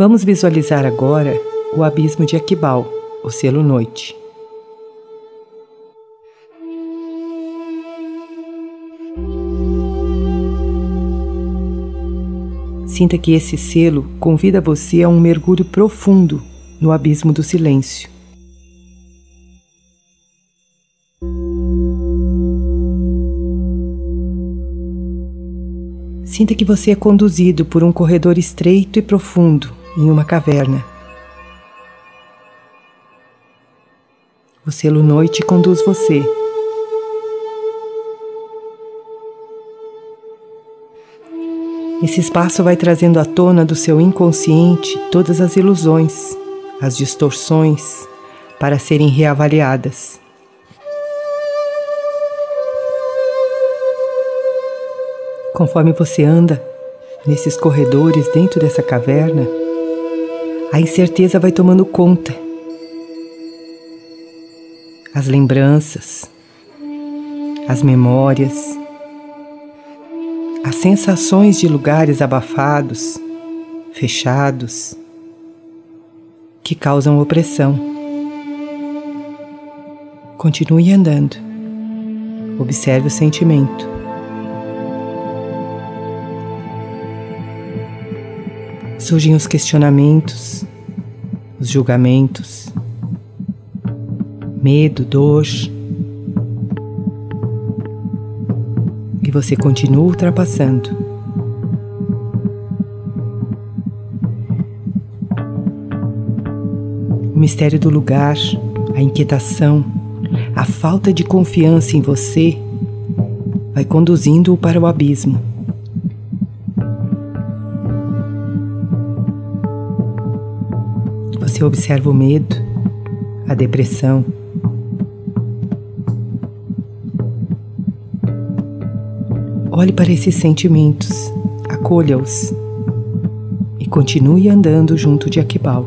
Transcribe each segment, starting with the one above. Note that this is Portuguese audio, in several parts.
Vamos visualizar agora o abismo de Aquibal, o selo noite. Sinta que esse selo convida você a um mergulho profundo no abismo do silêncio. Sinta que você é conduzido por um corredor estreito e profundo em uma caverna. O selo noite conduz você Esse espaço vai trazendo à tona do seu inconsciente todas as ilusões, as distorções, para serem reavaliadas. Conforme você anda nesses corredores dentro dessa caverna, a incerteza vai tomando conta. As lembranças, as memórias, as sensações de lugares abafados, fechados, que causam opressão. Continue andando. Observe o sentimento. Surgem os questionamentos, os julgamentos, medo, dor e você continua ultrapassando. O mistério do lugar, a inquietação, a falta de confiança em você vai conduzindo-o para o abismo. Você observa o medo, a depressão, Olhe para esses sentimentos, acolha-os e continue andando junto de Aquibal.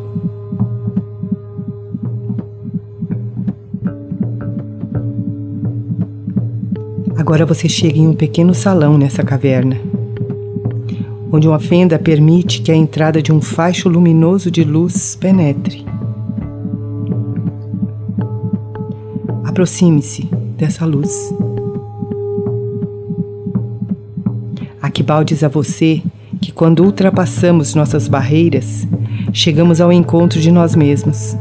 Agora você chega em um pequeno salão nessa caverna, onde uma fenda permite que a entrada de um faixo luminoso de luz penetre. Aproxime-se dessa luz. Aquibal diz a você que quando ultrapassamos nossas barreiras, chegamos ao encontro de nós mesmos.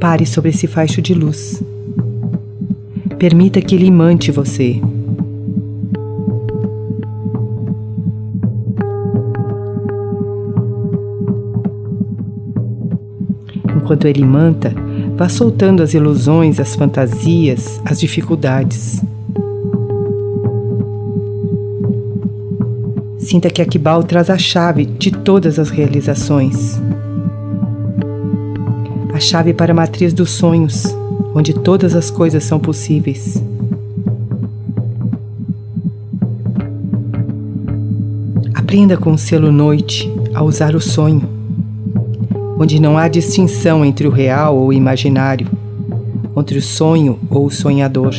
Pare sobre esse faixo de luz. Permita que ele imante você. Enquanto ele imanta, vá soltando as ilusões, as fantasias, as dificuldades. Sinta que Akibal traz a chave de todas as realizações. A chave para a matriz dos sonhos, onde todas as coisas são possíveis. Aprenda com o selo noite a usar o sonho, onde não há distinção entre o real ou o imaginário, entre o sonho ou o sonhador.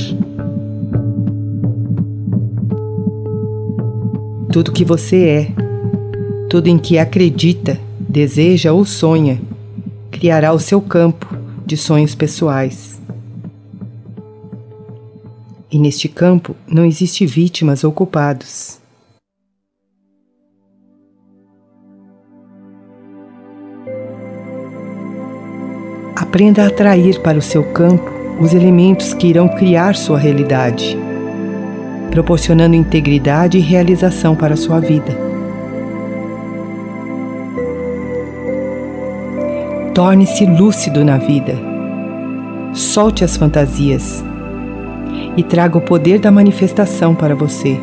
tudo que você é, tudo em que acredita, deseja ou sonha, criará o seu campo de sonhos pessoais. E neste campo não existe vítimas ou culpados. Aprenda a atrair para o seu campo os elementos que irão criar sua realidade proporcionando integridade e realização para a sua vida. Torne-se lúcido na vida. Solte as fantasias e traga o poder da manifestação para você.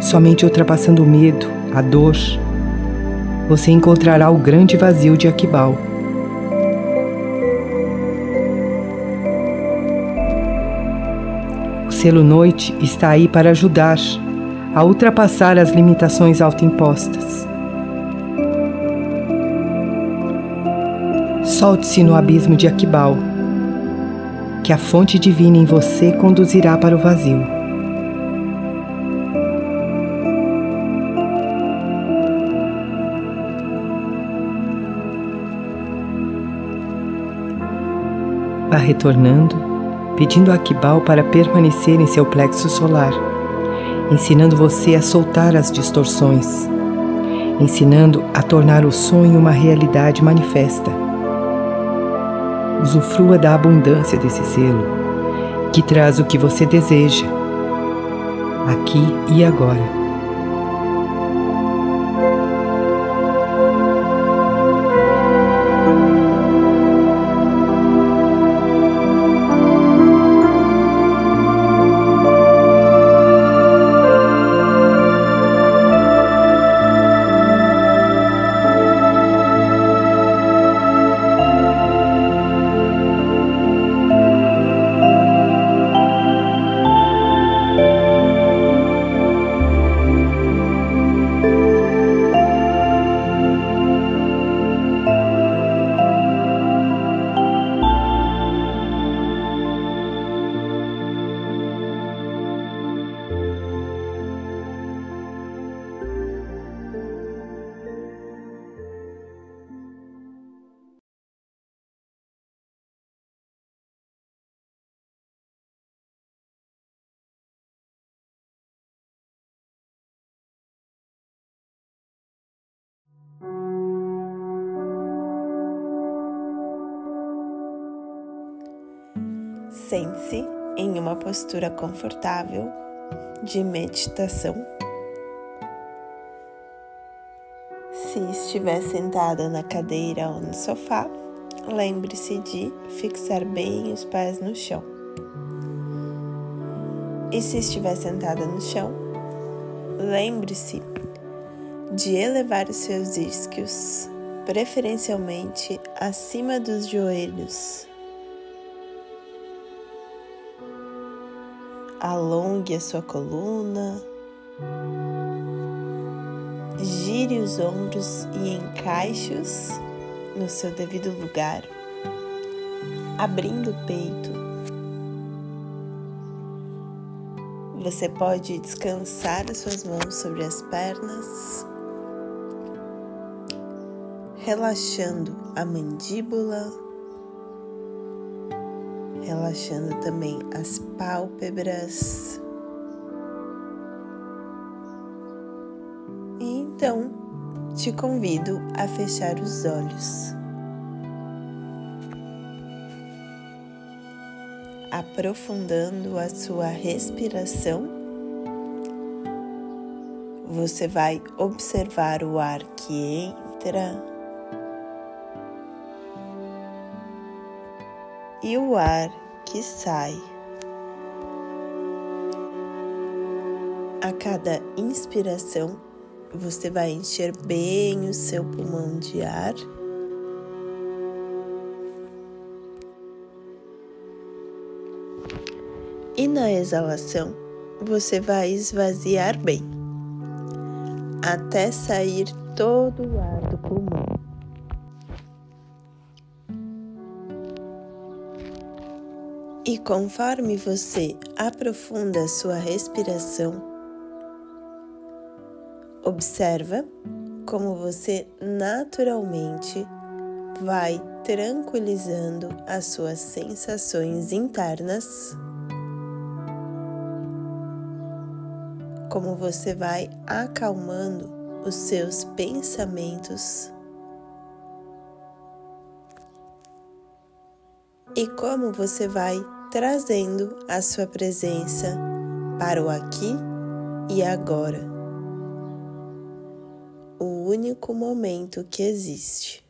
Somente ultrapassando o medo, a dor, você encontrará o grande vazio de Aquibal. selo noite está aí para ajudar a ultrapassar as limitações autoimpostas. Solte-se no abismo de Aquibal, que a fonte divina em você conduzirá para o vazio. Vá retornando, pedindo a Akibal para permanecer em seu plexo solar, ensinando você a soltar as distorções, ensinando a tornar o sonho uma realidade manifesta. Usufrua da abundância desse selo, que traz o que você deseja, aqui e agora. Sente-se em uma postura confortável de meditação. Se estiver sentada na cadeira ou no sofá, lembre-se de fixar bem os pés no chão. E se estiver sentada no chão, lembre-se de elevar os seus isquios, preferencialmente acima dos joelhos alongue a sua coluna, gire os ombros e encaixe-os no seu devido lugar, abrindo o peito. Você pode descansar as suas mãos sobre as pernas, relaxando a mandíbula relaxando também as pálpebras. E então te convido a fechar os olhos. Aprofundando a sua respiração, você vai observar o ar que entra e o ar que sai. A cada inspiração, você vai encher bem o seu pulmão de ar. E na exalação, você vai esvaziar bem, até sair todo o ar do pulmão. E conforme você aprofunda sua respiração, observa como você naturalmente vai tranquilizando as suas sensações internas, como você vai acalmando os seus pensamentos e como você vai trazendo a sua presença para o aqui e agora, o único momento que existe.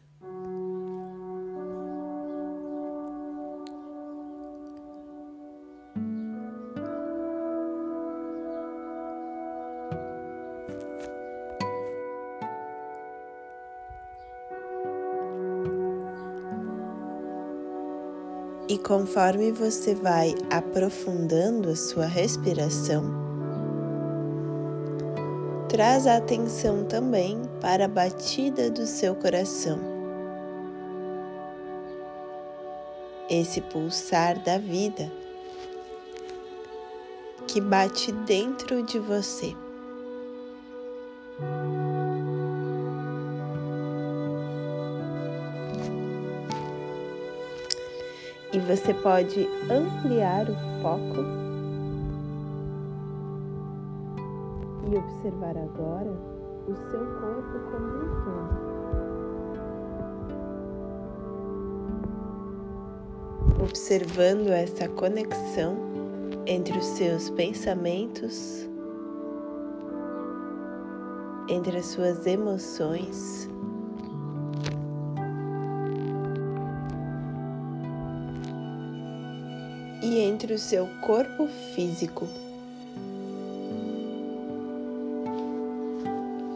Conforme você vai aprofundando a sua respiração, traz a atenção também para a batida do seu coração. Esse pulsar da vida que bate dentro de você. E você pode ampliar o foco e observar agora o seu corpo como um todo. Observando essa conexão entre os seus pensamentos, entre as suas emoções e entre o seu corpo físico.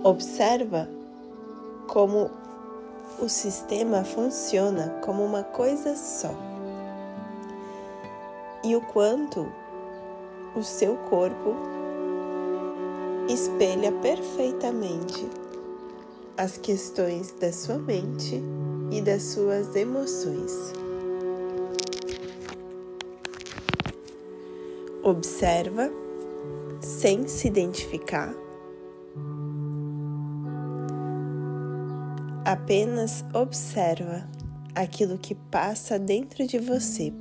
Observa como o sistema funciona como uma coisa só e o quanto o seu corpo espelha perfeitamente as questões da sua mente e das suas emoções. Observa sem se identificar, apenas observa aquilo que passa dentro de você.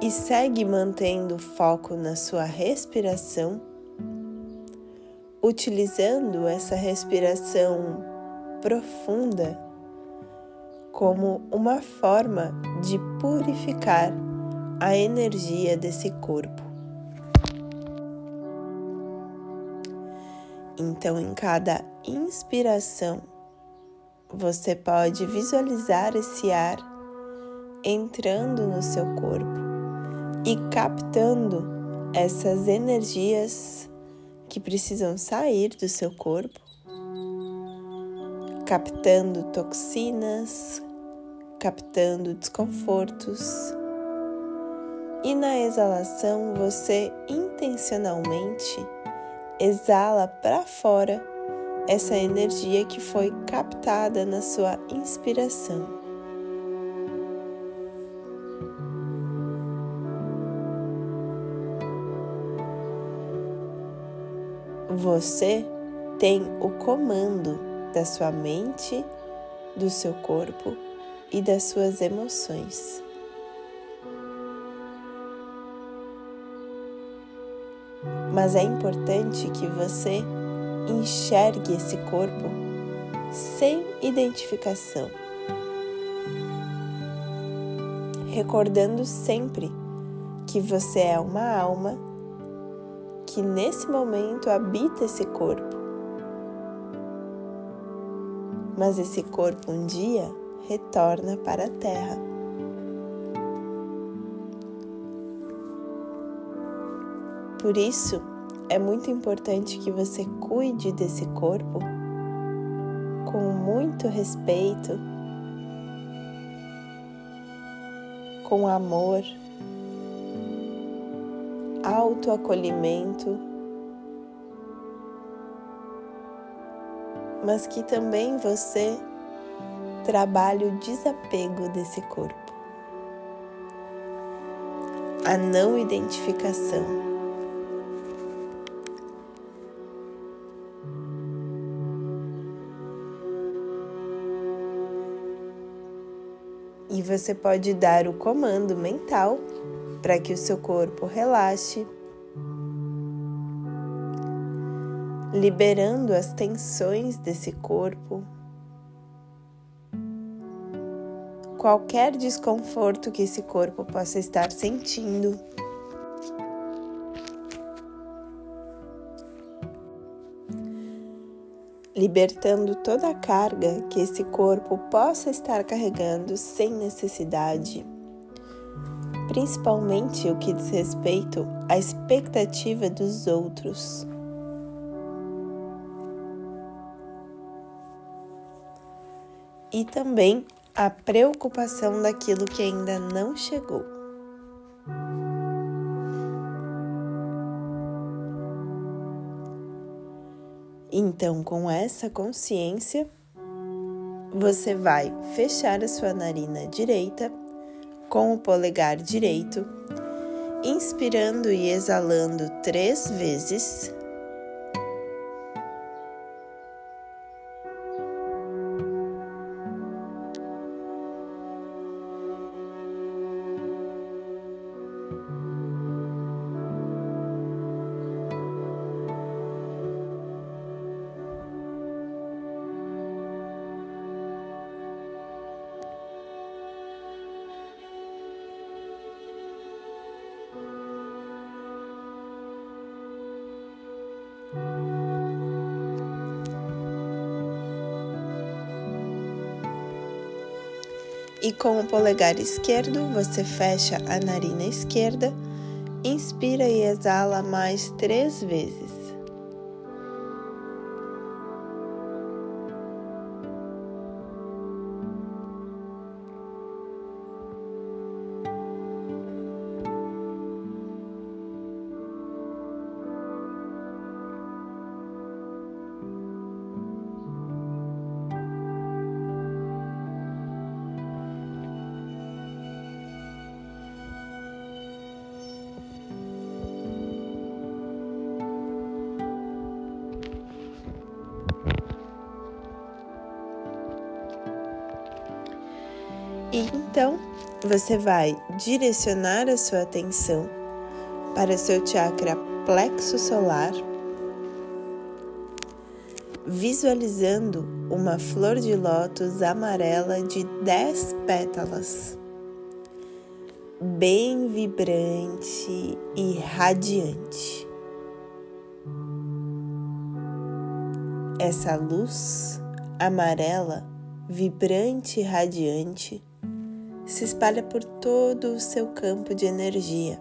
E segue mantendo o foco na sua respiração, utilizando essa respiração profunda como uma forma de purificar a energia desse corpo. Então, em cada inspiração, você pode visualizar esse ar entrando no seu corpo e captando essas energias que precisam sair do seu corpo, captando toxinas, captando desconfortos. E na exalação você intencionalmente exala para fora essa energia que foi captada na sua inspiração. Você tem o comando da sua mente, do seu corpo e das suas emoções. Mas é importante que você enxergue esse corpo sem identificação, recordando sempre que você é uma alma que nesse momento habita esse corpo. Mas esse corpo um dia retorna para a terra. Por isso, é muito importante que você cuide desse corpo com muito respeito, com amor, autoacolhimento, mas que também você trabalhe o desapego desse corpo, a não identificação. E você pode dar o comando mental para que o seu corpo relaxe, liberando as tensões desse corpo qualquer desconforto que esse corpo possa estar sentindo. Libertando toda a carga que esse corpo possa estar carregando sem necessidade, principalmente o que diz respeito à expectativa dos outros. E também a preocupação daquilo que ainda não chegou. Então, com essa consciência, você vai fechar a sua narina direita com o polegar direito, inspirando e exalando três vezes E com o polegar esquerdo, você fecha a narina esquerda, inspira e exala mais três vezes. Então você vai direcionar a sua atenção para seu chakra plexo solar, visualizando uma flor de lótus amarela de 10 pétalas, bem vibrante e radiante. Essa luz amarela, vibrante e radiante se espalha por todo o seu campo de energia,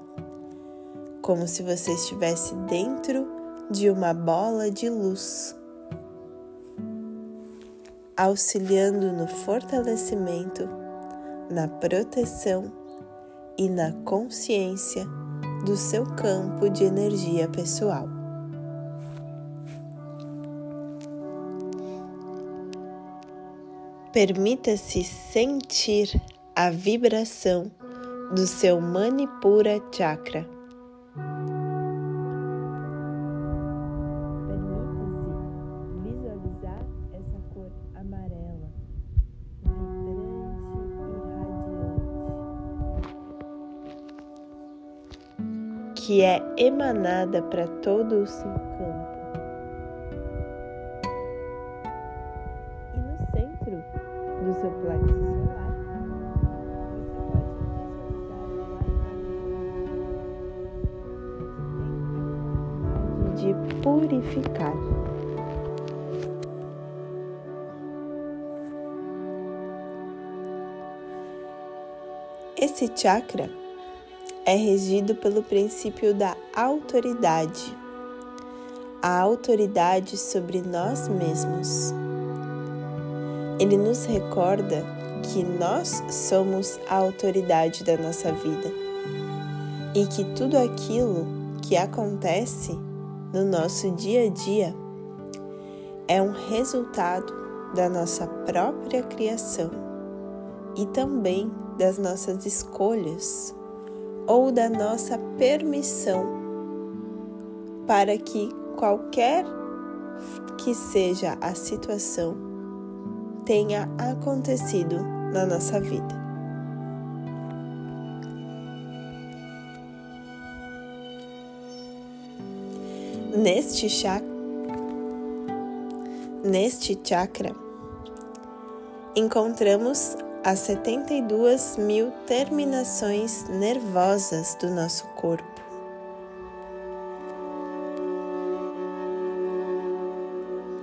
como se você estivesse dentro de uma bola de luz, auxiliando no fortalecimento, na proteção e na consciência do seu campo de energia pessoal. Permita-se sentir a vibração do seu Manipura Chakra. Permita-se visualizar essa cor amarela, vibrante e radiante, que é emanada para todo o seu campo. Chakra é regido pelo princípio da autoridade, a autoridade sobre nós mesmos. Ele nos recorda que nós somos a autoridade da nossa vida e que tudo aquilo que acontece no nosso dia a dia é um resultado da nossa própria criação e também das nossas escolhas ou da nossa permissão para que qualquer que seja a situação tenha acontecido na nossa vida. Neste chakra, neste chakra, encontramos as 72 mil terminações nervosas do nosso corpo.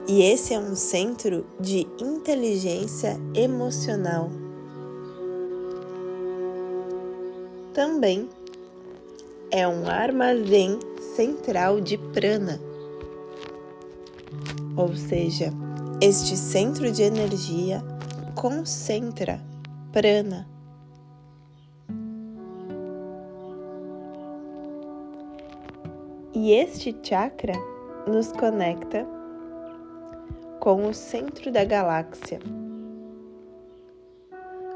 E esse é um centro de inteligência emocional. Também é um armazém central de prana. Ou seja, este centro de energia concentra prana. E este chakra nos conecta com o centro da galáxia,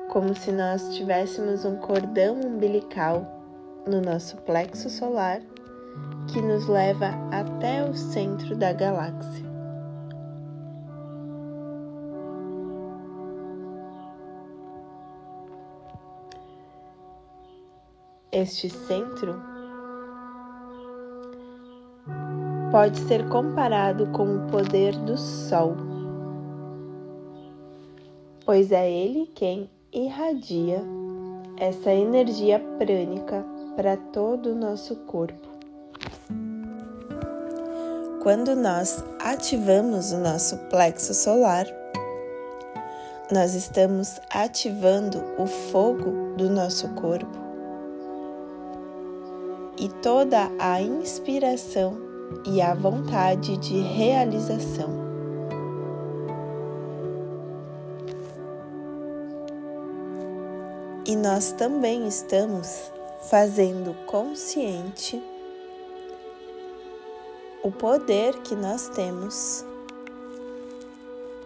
como se nós tivéssemos um cordão umbilical no nosso plexo solar que nos leva até o centro da galáxia. Este centro pode ser comparado com o poder do Sol, pois é ele quem irradia essa energia prânica para todo o nosso corpo. quando nós ativamos o nosso plexo solar, nós estamos ativando o fogo do nosso corpo e toda a inspiração e a vontade de realização. E nós também estamos fazendo consciente o poder que nós temos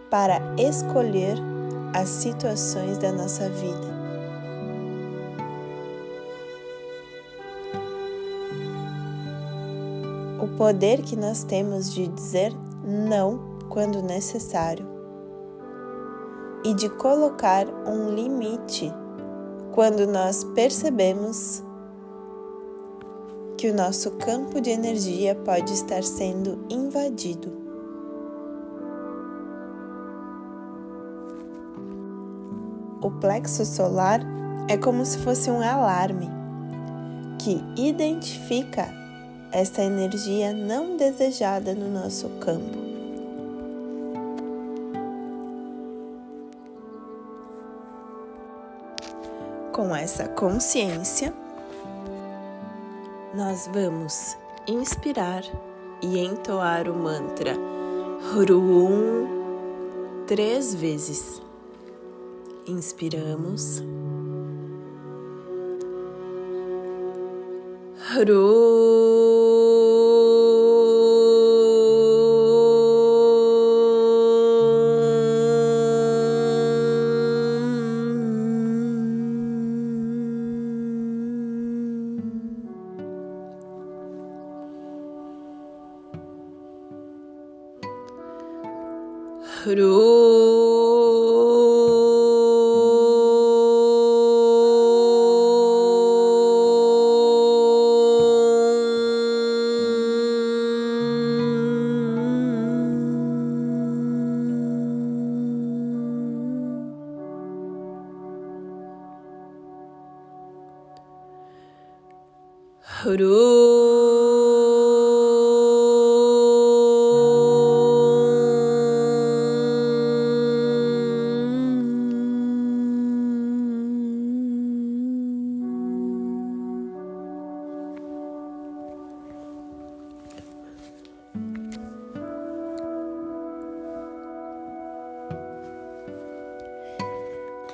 para escolher as situações da nossa vida. Poder que nós temos de dizer não quando necessário e de colocar um limite quando nós percebemos que o nosso campo de energia pode estar sendo invadido. O plexo solar é como se fosse um alarme que identifica essa energia não desejada no nosso campo. Com essa consciência, nós vamos inspirar e entoar o mantra Hrum três vezes. Inspiramos. Hrum.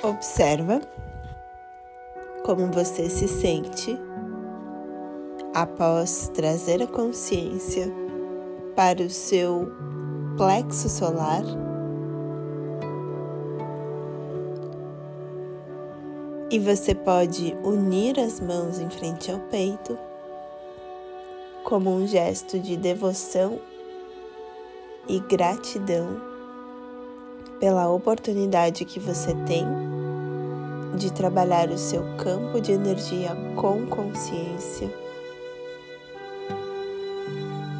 Observa como você se sente após trazer a consciência para o seu plexo solar. E você pode unir as mãos em frente ao peito, como um gesto de devoção e gratidão pela oportunidade que você tem de trabalhar o seu campo de energia com consciência,